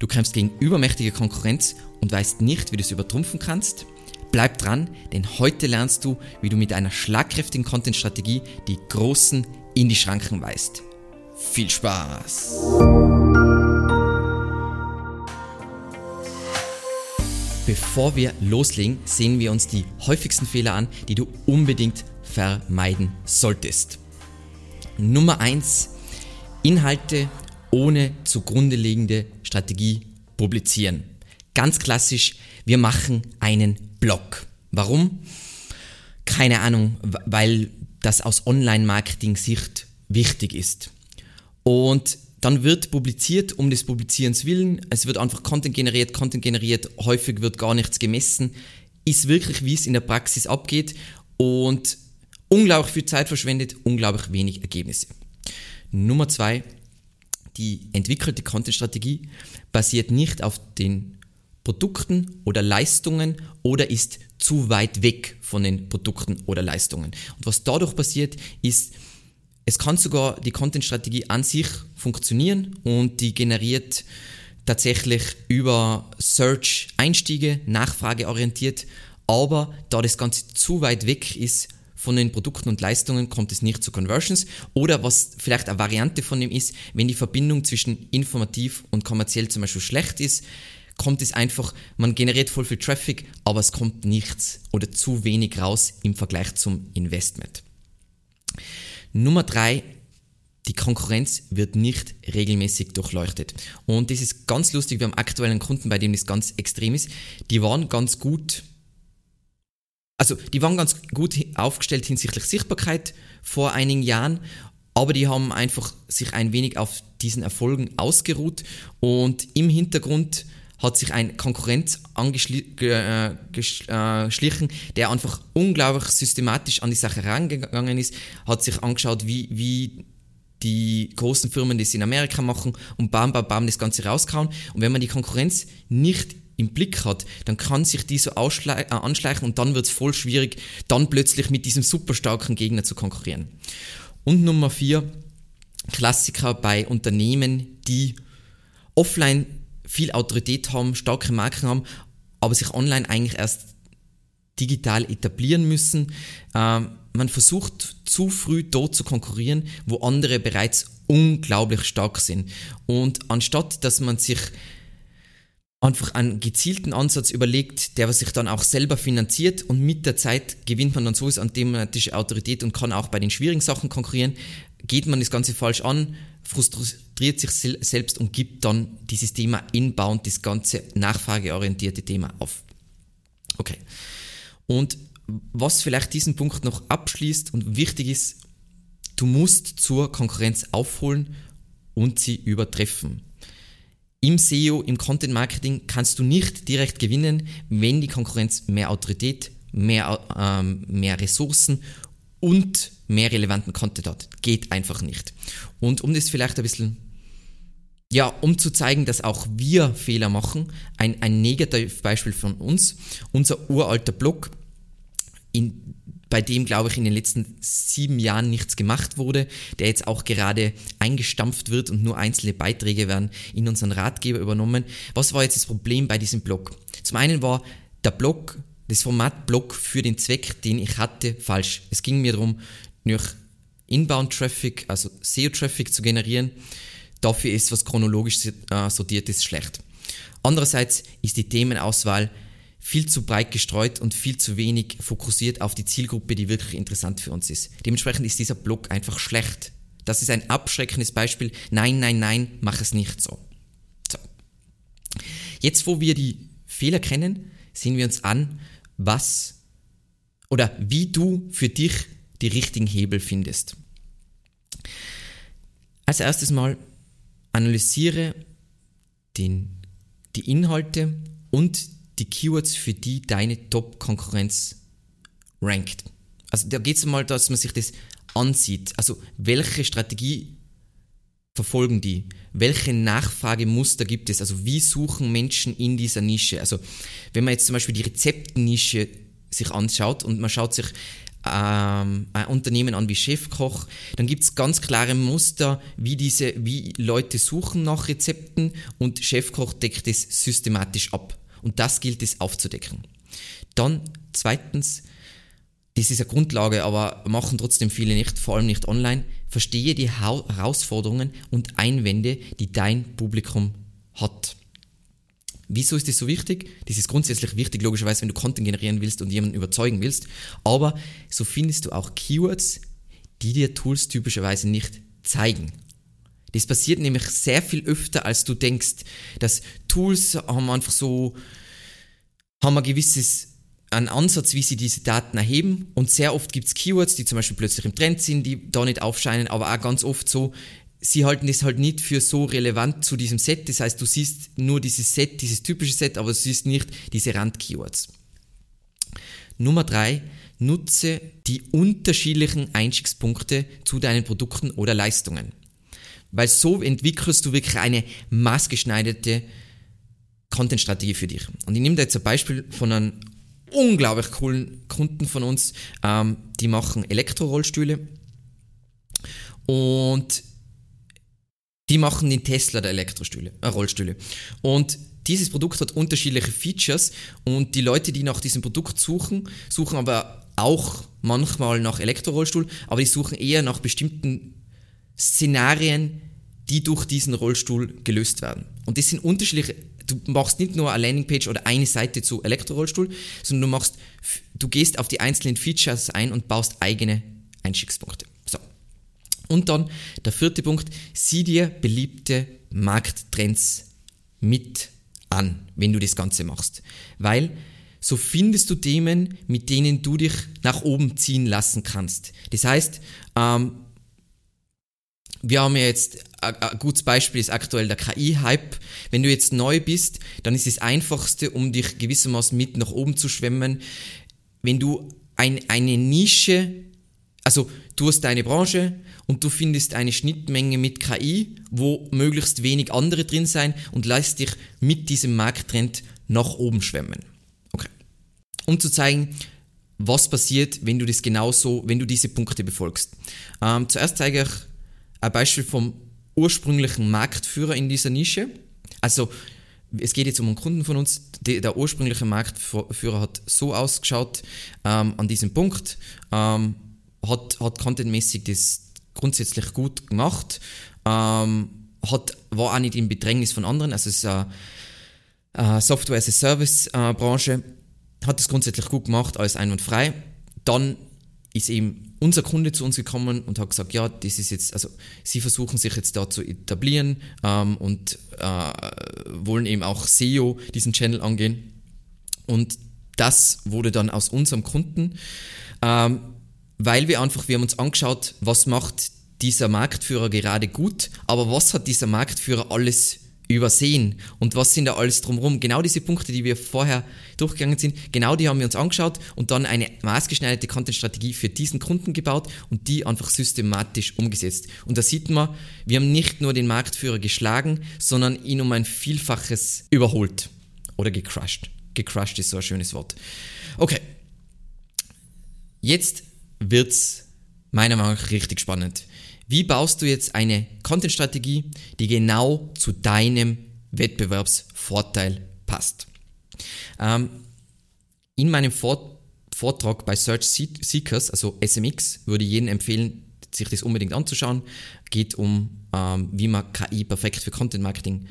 Du kämpfst gegen übermächtige Konkurrenz und weißt nicht, wie du es übertrumpfen kannst? Bleib dran, denn heute lernst du, wie du mit einer schlagkräftigen Content-Strategie die Großen in die Schranken weist. Viel Spaß! Bevor wir loslegen, sehen wir uns die häufigsten Fehler an, die du unbedingt vermeiden solltest. Nummer 1. Inhalte ohne zugrunde liegende Strategie publizieren. Ganz klassisch, wir machen einen Blog. Warum? Keine Ahnung, weil das aus Online-Marketing-Sicht wichtig ist. Und dann wird publiziert um des Publizierens willen. Es wird einfach Content generiert, Content generiert. Häufig wird gar nichts gemessen. Ist wirklich, wie es in der Praxis abgeht. Und unglaublich viel Zeit verschwendet, unglaublich wenig Ergebnisse. Nummer zwei, die entwickelte Content-Strategie basiert nicht auf den Produkten oder Leistungen oder ist zu weit weg von den Produkten oder Leistungen. Und was dadurch passiert, ist, es kann sogar die Content-Strategie an sich funktionieren und die generiert tatsächlich über Search Einstiege, nachfrageorientiert, aber da das Ganze zu weit weg ist von den Produkten und Leistungen kommt es nicht zu Conversions. Oder was vielleicht eine Variante von dem ist, wenn die Verbindung zwischen informativ und kommerziell zum Beispiel schlecht ist, kommt es einfach, man generiert voll viel Traffic, aber es kommt nichts oder zu wenig raus im Vergleich zum Investment. Nummer drei, die Konkurrenz wird nicht regelmäßig durchleuchtet. Und das ist ganz lustig. Wir haben aktuell einen Kunden, bei dem das ganz extrem ist. Die waren ganz gut also die waren ganz gut aufgestellt hinsichtlich Sichtbarkeit vor einigen Jahren, aber die haben einfach sich ein wenig auf diesen Erfolgen ausgeruht und im Hintergrund hat sich ein Konkurrent angeschlichen, äh, äh der einfach unglaublich systematisch an die Sache herangegangen ist, hat sich angeschaut, wie, wie die großen Firmen das in Amerika machen und bam, bam, bam das Ganze rauskauen. Und wenn man die Konkurrenz nicht im Blick hat, dann kann sich die so äh, anschleichen und dann wird es voll schwierig, dann plötzlich mit diesem super starken Gegner zu konkurrieren. Und Nummer vier, Klassiker bei Unternehmen, die offline viel Autorität haben, starke Marken haben, aber sich online eigentlich erst digital etablieren müssen. Ähm, man versucht zu früh dort zu konkurrieren, wo andere bereits unglaublich stark sind. Und anstatt dass man sich einfach einen gezielten Ansatz überlegt, der sich dann auch selber finanziert und mit der Zeit gewinnt man dann sowieso an thematische Autorität und kann auch bei den schwierigen Sachen konkurrieren. Geht man das Ganze falsch an, frustriert sich selbst und gibt dann dieses Thema inbound, das ganze nachfrageorientierte Thema auf. Okay. Und was vielleicht diesen Punkt noch abschließt und wichtig ist, du musst zur Konkurrenz aufholen und sie übertreffen. Im SEO, im Content Marketing kannst du nicht direkt gewinnen, wenn die Konkurrenz mehr Autorität, mehr, ähm, mehr Ressourcen und mehr relevanten Content hat. Geht einfach nicht. Und um das vielleicht ein bisschen, ja, um zu zeigen, dass auch wir Fehler machen, ein, ein Negativbeispiel von uns, unser uralter Blog, in bei dem, glaube ich, in den letzten sieben Jahren nichts gemacht wurde, der jetzt auch gerade eingestampft wird und nur einzelne Beiträge werden in unseren Ratgeber übernommen. Was war jetzt das Problem bei diesem Blog? Zum einen war der Blog, das Format Blog für den Zweck, den ich hatte, falsch. Es ging mir darum, durch Inbound-Traffic, also SEO-Traffic zu generieren. Dafür ist, was chronologisch äh, sortiert ist, schlecht. Andererseits ist die Themenauswahl viel zu breit gestreut und viel zu wenig fokussiert auf die Zielgruppe, die wirklich interessant für uns ist. Dementsprechend ist dieser Blog einfach schlecht. Das ist ein abschreckendes Beispiel. Nein, nein, nein, mach es nicht so. so. Jetzt, wo wir die Fehler kennen, sehen wir uns an, was oder wie du für dich die richtigen Hebel findest. Als erstes mal analysiere den, die Inhalte und die Keywords, für die deine Top-Konkurrenz rankt. Also da geht es mal, dass man sich das ansieht. Also welche Strategie verfolgen die? Welche Nachfragemuster gibt es? Also wie suchen Menschen in dieser Nische? Also wenn man jetzt zum Beispiel die Rezeptnische sich anschaut und man schaut sich ähm, ein Unternehmen an wie Chefkoch, dann gibt es ganz klare Muster, wie diese, wie Leute suchen nach Rezepten und Chefkoch deckt es systematisch ab. Und das gilt es aufzudecken. Dann zweitens, das ist eine Grundlage, aber machen trotzdem viele nicht, vor allem nicht online. Verstehe die Herausforderungen und Einwände, die dein Publikum hat. Wieso ist das so wichtig? Das ist grundsätzlich wichtig, logischerweise, wenn du Content generieren willst und jemanden überzeugen willst. Aber so findest du auch Keywords, die dir Tools typischerweise nicht zeigen. Das passiert nämlich sehr viel öfter, als du denkst. Dass Tools haben einfach so, haben ein gewisses einen Ansatz, wie sie diese Daten erheben. Und sehr oft gibt es Keywords, die zum Beispiel plötzlich im Trend sind, die da nicht aufscheinen, aber auch ganz oft so, sie halten es halt nicht für so relevant zu diesem Set. Das heißt, du siehst nur dieses Set, dieses typische Set, aber du siehst nicht diese Rand-Keywords. Nummer drei, nutze die unterschiedlichen Einstiegspunkte zu deinen Produkten oder Leistungen. Weil so entwickelst du wirklich eine maßgeschneiderte Content-Strategie für dich. Und ich nehme da jetzt ein Beispiel von einem unglaublich coolen Kunden von uns. Ähm, die machen Elektrorollstühle. Und die machen den Tesla der Elektrostühle, äh, Rollstühle. Und dieses Produkt hat unterschiedliche Features und die Leute, die nach diesem Produkt suchen, suchen aber auch manchmal nach Elektrorollstuhl, aber die suchen eher nach bestimmten Szenarien, die durch diesen Rollstuhl gelöst werden. Und das sind unterschiedliche, du machst nicht nur eine Landingpage oder eine Seite zu Elektrorollstuhl, sondern du machst, du gehst auf die einzelnen Features ein und baust eigene Einstiegspunkte. Und dann der vierte Punkt, sieh dir beliebte Markttrends mit an, wenn du das Ganze machst. Weil so findest du Themen, mit denen du dich nach oben ziehen lassen kannst. Das heißt, ähm, wir haben ja jetzt ein gutes Beispiel ist aktuell der KI-Hype. Wenn du jetzt neu bist, dann ist das Einfachste, um dich gewissermaßen mit nach oben zu schwemmen, wenn du ein, eine Nische, also du hast deine Branche, und du findest eine Schnittmenge mit KI, wo möglichst wenig andere drin sein und lässt dich mit diesem Markttrend nach oben schwemmen. Okay. Um zu zeigen, was passiert, wenn du das genauso, wenn du diese Punkte befolgst. Ähm, zuerst zeige ich ein Beispiel vom ursprünglichen Marktführer in dieser Nische. Also es geht jetzt um einen Kunden von uns. Der, ursprüngliche Marktführer hat so ausgeschaut ähm, an diesem Punkt, ähm, hat, hat contentmäßig das grundsätzlich gut gemacht. Ähm, hat, war auch nicht im Bedrängnis von anderen. Also es ist eine, eine Software as a Service äh. Hat es grundsätzlich gut gemacht, alles einwandfrei. Dann ist eben unser Kunde zu uns gekommen und hat gesagt, ja, das ist jetzt, also sie versuchen sich jetzt da zu etablieren ähm, und äh, wollen eben auch SEO diesen Channel angehen. Und das wurde dann aus unserem Kunden. Ähm, weil wir einfach, wir haben uns angeschaut, was macht dieser Marktführer gerade gut, aber was hat dieser Marktführer alles übersehen und was sind da alles drumherum. Genau diese Punkte, die wir vorher durchgegangen sind, genau die haben wir uns angeschaut und dann eine maßgeschneiderte Content-Strategie für diesen Kunden gebaut und die einfach systematisch umgesetzt. Und da sieht man, wir haben nicht nur den Marktführer geschlagen, sondern ihn um ein Vielfaches überholt oder gecrushed. Gecrushed ist so ein schönes Wort. Okay. Jetzt wird's meiner Meinung nach richtig spannend. Wie baust du jetzt eine Content-Strategie, die genau zu deinem Wettbewerbsvorteil passt? Ähm, in meinem Vort Vortrag bei Search Seekers, also SMX, würde ich jedem empfehlen, sich das unbedingt anzuschauen. Geht um, ähm, wie man KI perfekt für Content Marketing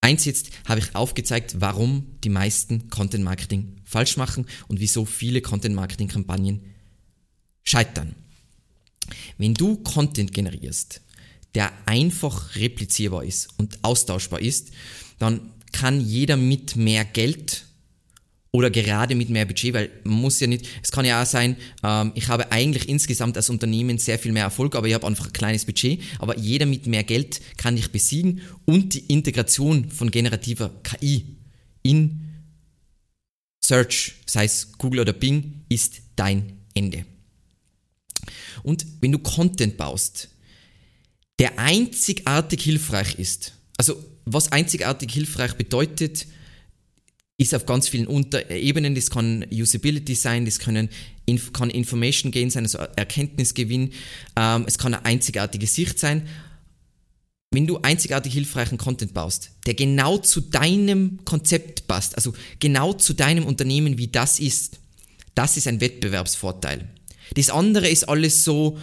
einsetzt, habe ich aufgezeigt, warum die meisten Content Marketing falsch machen und wieso viele Content Marketing Kampagnen scheitern. Wenn du Content generierst, der einfach replizierbar ist und austauschbar ist, dann kann jeder mit mehr Geld oder gerade mit mehr Budget, weil man muss ja nicht, es kann ja auch sein, ähm, ich habe eigentlich insgesamt als Unternehmen sehr viel mehr Erfolg, aber ich habe einfach ein kleines Budget, aber jeder mit mehr Geld kann dich besiegen und die Integration von generativer KI in Search, sei es Google oder Bing, ist dein Ende. Und wenn du Content baust, der einzigartig hilfreich ist, also was einzigartig hilfreich bedeutet, ist auf ganz vielen Unterebenen. Das kann Usability sein, das können, kann Information Gain sein, also Erkenntnisgewinn. Ähm, es kann eine einzigartige Sicht sein. Wenn du einzigartig hilfreichen Content baust, der genau zu deinem Konzept passt, also genau zu deinem Unternehmen, wie das ist, das ist ein Wettbewerbsvorteil. Das andere ist alles so,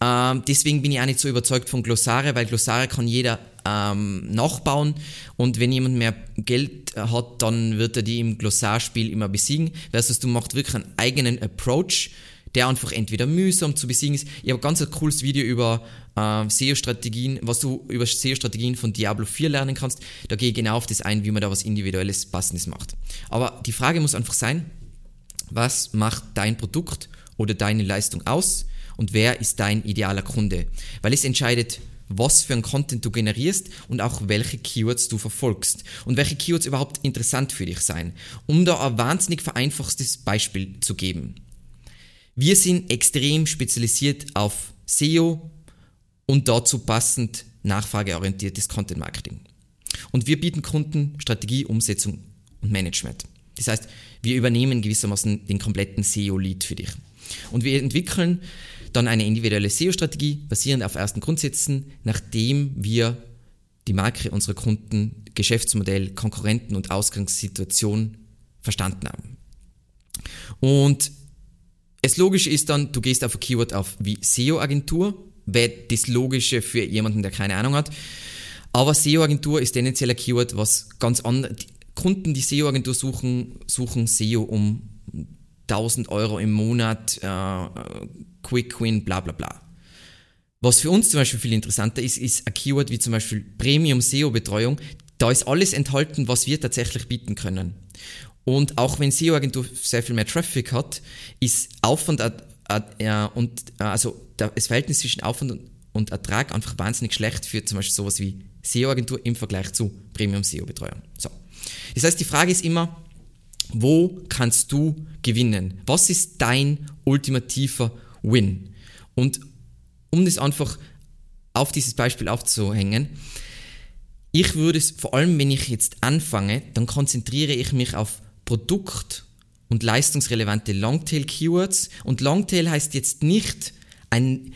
ähm, deswegen bin ich auch nicht so überzeugt von Glossare, weil Glossare kann jeder ähm, nachbauen und wenn jemand mehr Geld hat, dann wird er die im Glossarspiel immer besiegen, versus du machst wirklich einen eigenen Approach, der einfach entweder mühsam zu besiegen ist. Ich habe ganz ein cooles Video über äh, SEO-Strategien, was du über SEO-Strategien von Diablo 4 lernen kannst. Da gehe ich genau auf das ein, wie man da was Individuelles, Passendes macht. Aber die Frage muss einfach sein, was macht dein Produkt oder deine Leistung aus und wer ist dein idealer Kunde? Weil es entscheidet, was für ein Content du generierst und auch welche Keywords du verfolgst und welche Keywords überhaupt interessant für dich sein. Um da ein wahnsinnig vereinfachtes Beispiel zu geben. Wir sind extrem spezialisiert auf SEO und dazu passend nachfrageorientiertes Content Marketing. Und wir bieten Kunden Strategie, Umsetzung und Management. Das heißt, wir übernehmen gewissermaßen den kompletten SEO-Lead für dich. Und wir entwickeln dann eine individuelle SEO-Strategie basierend auf ersten Grundsätzen, nachdem wir die Marke unserer Kunden, Geschäftsmodell, Konkurrenten und Ausgangssituation verstanden haben. Und das Logische ist dann, du gehst auf ein Keyword auf wie SEO-Agentur, wäre das Logische für jemanden, der keine Ahnung hat. Aber SEO-Agentur ist tendenziell ein Keyword, was ganz andere, Kunden, die SEO-Agentur suchen, suchen SEO um 1000 Euro im Monat, äh, Quick Win, bla bla bla. Was für uns zum Beispiel viel interessanter ist, ist ein Keyword wie zum Beispiel Premium SEO-Betreuung. Da ist alles enthalten, was wir tatsächlich bieten können. Und auch wenn SEO-Agentur sehr viel mehr Traffic hat, ist Aufwand äh, und äh, also das Verhältnis zwischen Aufwand und Ertrag einfach wahnsinnig schlecht für zum Beispiel sowas wie SEO-Agentur im Vergleich zu Premium SEO-Betreuung. So. Das heißt, die Frage ist immer, wo kannst du gewinnen? Was ist dein ultimativer Win? Und um das einfach auf dieses Beispiel aufzuhängen, ich würde es, vor allem wenn ich jetzt anfange, dann konzentriere ich mich auf Produkt- und leistungsrelevante Longtail-Keywords. Und Longtail heißt jetzt nicht ein,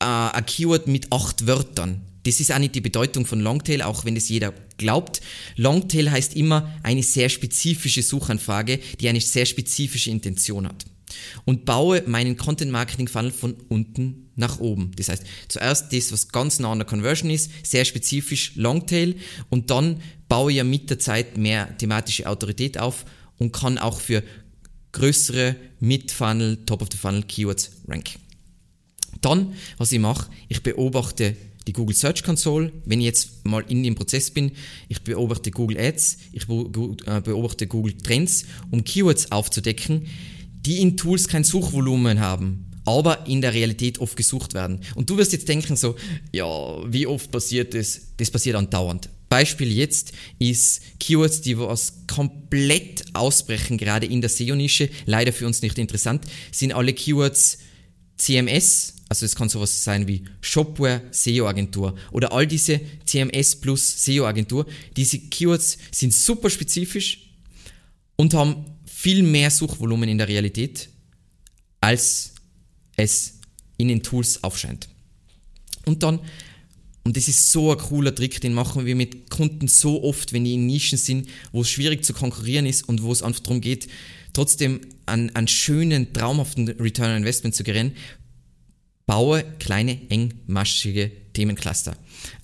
äh, ein Keyword mit acht Wörtern. Das ist auch nicht die Bedeutung von Longtail, auch wenn es jeder glaubt. Longtail heißt immer eine sehr spezifische Suchanfrage, die eine sehr spezifische Intention hat. Und baue meinen Content Marketing Funnel von unten nach oben. Das heißt, zuerst das, was ganz nah an der Conversion ist, sehr spezifisch Longtail und dann baue ja mit der Zeit mehr thematische Autorität auf und kann auch für größere Mid-Funnel, Top-of-the-Funnel Keywords ranken. Dann, was ich mache, ich beobachte die Google Search Console, wenn ich jetzt mal in dem Prozess bin, ich beobachte Google Ads, ich äh, beobachte Google Trends, um Keywords aufzudecken, die in Tools kein Suchvolumen haben, aber in der Realität oft gesucht werden. Und du wirst jetzt denken so, ja, wie oft passiert das? Das passiert andauernd. Beispiel jetzt ist Keywords, die was komplett ausbrechen, gerade in der SEO-Nische, leider für uns nicht interessant, sind alle Keywords CMS, also es kann sowas sein wie Shopware SEO-Agentur oder all diese CMS plus SEO-Agentur. Diese Keywords sind super spezifisch und haben viel mehr Suchvolumen in der Realität, als es in den Tools aufscheint. Und dann, und das ist so ein cooler Trick, den machen wir mit Kunden so oft, wenn die in Nischen sind, wo es schwierig zu konkurrieren ist und wo es einfach darum geht, trotzdem einen, einen schönen, traumhaften Return on Investment zu gerieren, baue kleine, engmaschige Themencluster.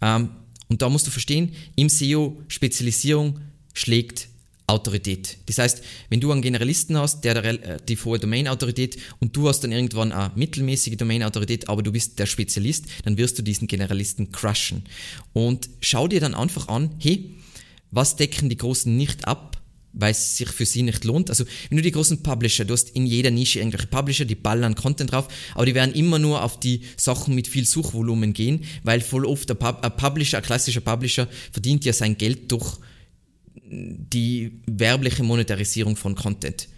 Ähm, und da musst du verstehen, im SEO Spezialisierung schlägt Autorität. Das heißt, wenn du einen Generalisten hast, der äh, die hohe Domain-Autorität und du hast dann irgendwann eine mittelmäßige Domain-Autorität, aber du bist der Spezialist, dann wirst du diesen Generalisten crushen. Und schau dir dann einfach an, hey, was decken die Großen nicht ab, weil es sich für sie nicht lohnt. Also wenn du die großen Publisher, du hast in jeder Nische irgendwelche Publisher, die ballern Content drauf, aber die werden immer nur auf die Sachen mit viel Suchvolumen gehen, weil voll oft ein, Pub ein Publisher, ein klassischer Publisher verdient ja sein Geld durch die werbliche Monetarisierung von Content.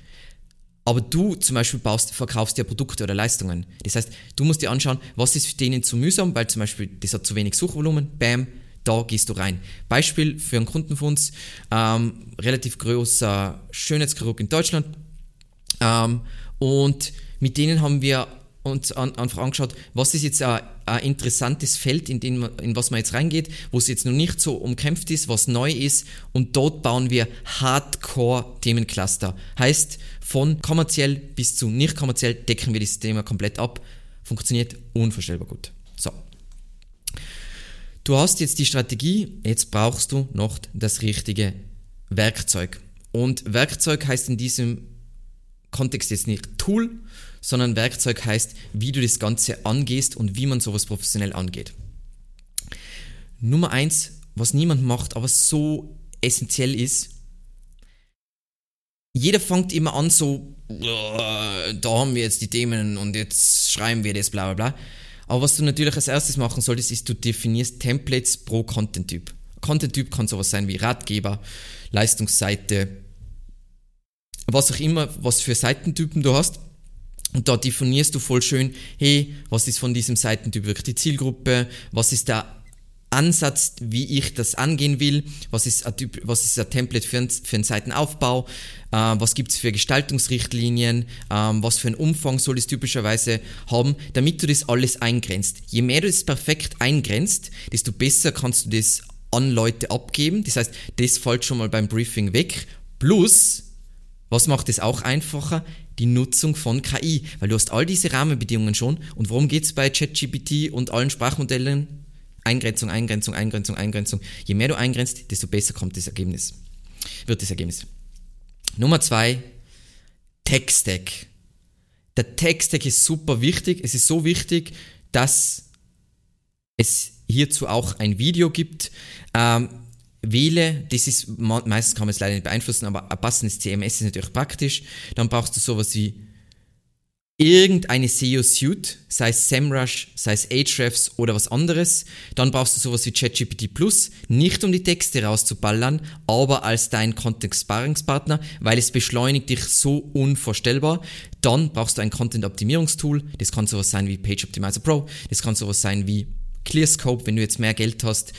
Aber du zum Beispiel baust, verkaufst ja Produkte oder Leistungen. Das heißt, du musst dir anschauen, was ist für denen zu mühsam, weil zum Beispiel das hat zu wenig Suchvolumen, bam, da gehst du rein. Beispiel für einen Kunden von uns, ähm, relativ großer Schönheitschirurg in Deutschland. Ähm, und mit denen haben wir uns an, einfach angeschaut, was ist jetzt ein, interessantes Feld, in, den, in was man jetzt reingeht, wo es jetzt noch nicht so umkämpft ist, was neu ist und dort bauen wir Hardcore-Themencluster. Heißt, von kommerziell bis zu nicht kommerziell decken wir dieses Thema komplett ab. Funktioniert unvorstellbar gut. So. Du hast jetzt die Strategie, jetzt brauchst du noch das richtige Werkzeug. Und Werkzeug heißt in diesem Kontext jetzt nicht Tool, sondern Werkzeug heißt, wie du das Ganze angehst und wie man sowas professionell angeht. Nummer eins, was niemand macht, aber so essentiell ist, jeder fängt immer an so, da haben wir jetzt die Themen und jetzt schreiben wir das, bla bla bla. Aber was du natürlich als erstes machen solltest, ist, du definierst Templates pro Content-Typ. Content-Typ kann sowas sein wie Ratgeber, Leistungsseite, was auch immer, was für Seitentypen du hast. Und da definierst du voll schön, hey, was ist von diesem Seitentyp wirklich die Zielgruppe, was ist der Ansatz, wie ich das angehen will, was ist ein, typ, was ist ein Template für, ein, für einen Seitenaufbau, äh, was gibt es für Gestaltungsrichtlinien, äh, was für einen Umfang soll es typischerweise haben, damit du das alles eingrenzt. Je mehr du es perfekt eingrenzt, desto besser kannst du das an Leute abgeben. Das heißt, das fällt schon mal beim Briefing weg. Plus, was macht es auch einfacher? Die Nutzung von KI, weil du hast all diese Rahmenbedingungen schon. Und worum geht es bei ChatGPT und allen Sprachmodellen? Eingrenzung, Eingrenzung, Eingrenzung, Eingrenzung. Je mehr du eingrenzt, desto besser kommt das Ergebnis. Wird das Ergebnis. Nummer zwei, Tech-Stack. Der Tech-Stack ist super wichtig. Es ist so wichtig, dass es hierzu auch ein Video gibt. Ähm, wähle, das ist, meistens kann man es leider nicht beeinflussen, aber ein passendes CMS ist natürlich praktisch. Dann brauchst du sowas wie irgendeine SEO-Suite, sei es SEMrush, sei es Ahrefs oder was anderes. Dann brauchst du sowas wie ChatGPT Plus, nicht um die Texte rauszuballern, aber als dein Content-Sparringspartner, weil es beschleunigt dich so unvorstellbar. Dann brauchst du ein Content-Optimierungstool, das kann sowas sein wie Page Optimizer Pro, das kann sowas sein wie ClearScope, wenn du jetzt mehr Geld hast.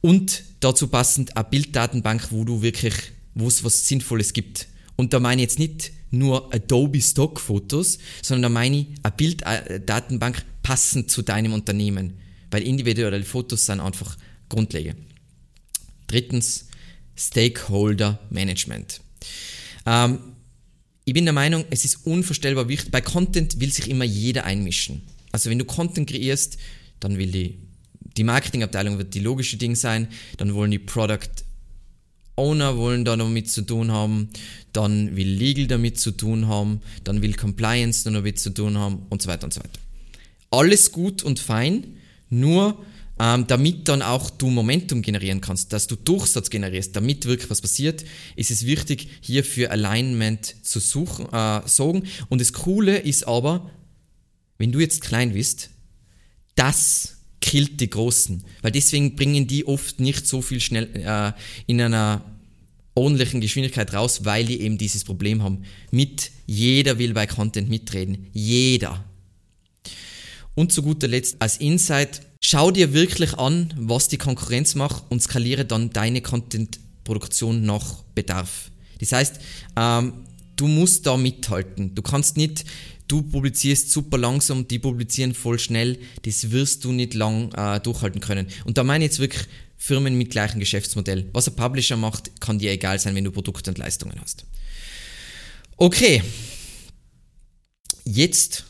Und dazu passend eine Bilddatenbank, wo du wirklich, wo es was Sinnvolles gibt. Und da meine ich jetzt nicht nur Adobe Stock Fotos, sondern da meine ich eine Bilddatenbank passend zu deinem Unternehmen, weil individuelle Fotos sind einfach grundlegend. Drittens, Stakeholder Management. Ähm, ich bin der Meinung, es ist unvorstellbar wichtig. Bei Content will sich immer jeder einmischen. Also wenn du Content kreierst, dann will die, die Marketingabteilung wird die logische Ding sein, dann wollen die Product Owner wollen da damit zu tun haben, dann will Legal damit zu tun haben, dann will Compliance damit zu tun haben und so weiter und so weiter. Alles gut und fein, nur ähm, damit dann auch du Momentum generieren kannst, dass du Durchsatz generierst, damit wirklich was passiert, ist es wichtig, hier für Alignment zu suchen, äh, sorgen. Und das Coole ist aber, wenn du jetzt klein bist, das killt die Großen. Weil deswegen bringen die oft nicht so viel schnell äh, in einer ordentlichen Geschwindigkeit raus, weil die eben dieses Problem haben. Mit jeder will bei Content mitreden. Jeder. Und zu guter Letzt als Insight, schau dir wirklich an, was die Konkurrenz macht und skaliere dann deine Content-Produktion nach Bedarf. Das heißt, ähm, du musst da mithalten. Du kannst nicht du publizierst super langsam, die publizieren voll schnell, das wirst du nicht lang äh, durchhalten können. Und da meine ich jetzt wirklich Firmen mit gleichem Geschäftsmodell. Was ein Publisher macht, kann dir egal sein, wenn du Produkte und Leistungen hast. Okay, jetzt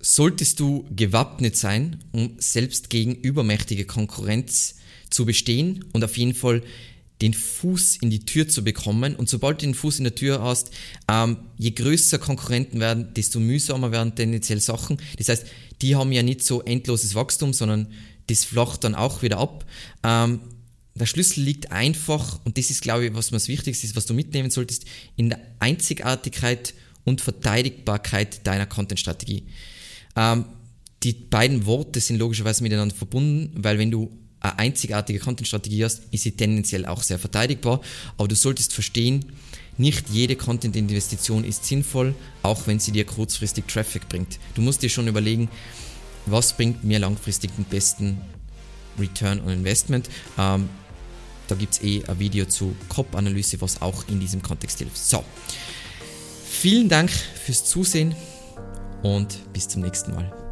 solltest du gewappnet sein, um selbst gegen übermächtige Konkurrenz zu bestehen und auf jeden Fall den Fuß in die Tür zu bekommen. Und sobald du den Fuß in der Tür hast, ähm, je größer Konkurrenten werden, desto mühsamer werden tendenziell Sachen. Das heißt, die haben ja nicht so endloses Wachstum, sondern das flacht dann auch wieder ab. Ähm, der Schlüssel liegt einfach, und das ist, glaube ich, was das Wichtigste ist, was du mitnehmen solltest, in der Einzigartigkeit und Verteidigbarkeit deiner Content-Strategie. Ähm, die beiden Worte sind logischerweise miteinander verbunden, weil wenn du eine einzigartige Content-Strategie hast, ist sie tendenziell auch sehr verteidigbar. Aber du solltest verstehen, nicht jede Content-Investition ist sinnvoll, auch wenn sie dir kurzfristig Traffic bringt. Du musst dir schon überlegen, was bringt mir langfristig den besten Return on Investment. Ähm, da gibt es eh ein Video zu COP-Analyse, was auch in diesem Kontext hilft. So, vielen Dank fürs Zusehen und bis zum nächsten Mal.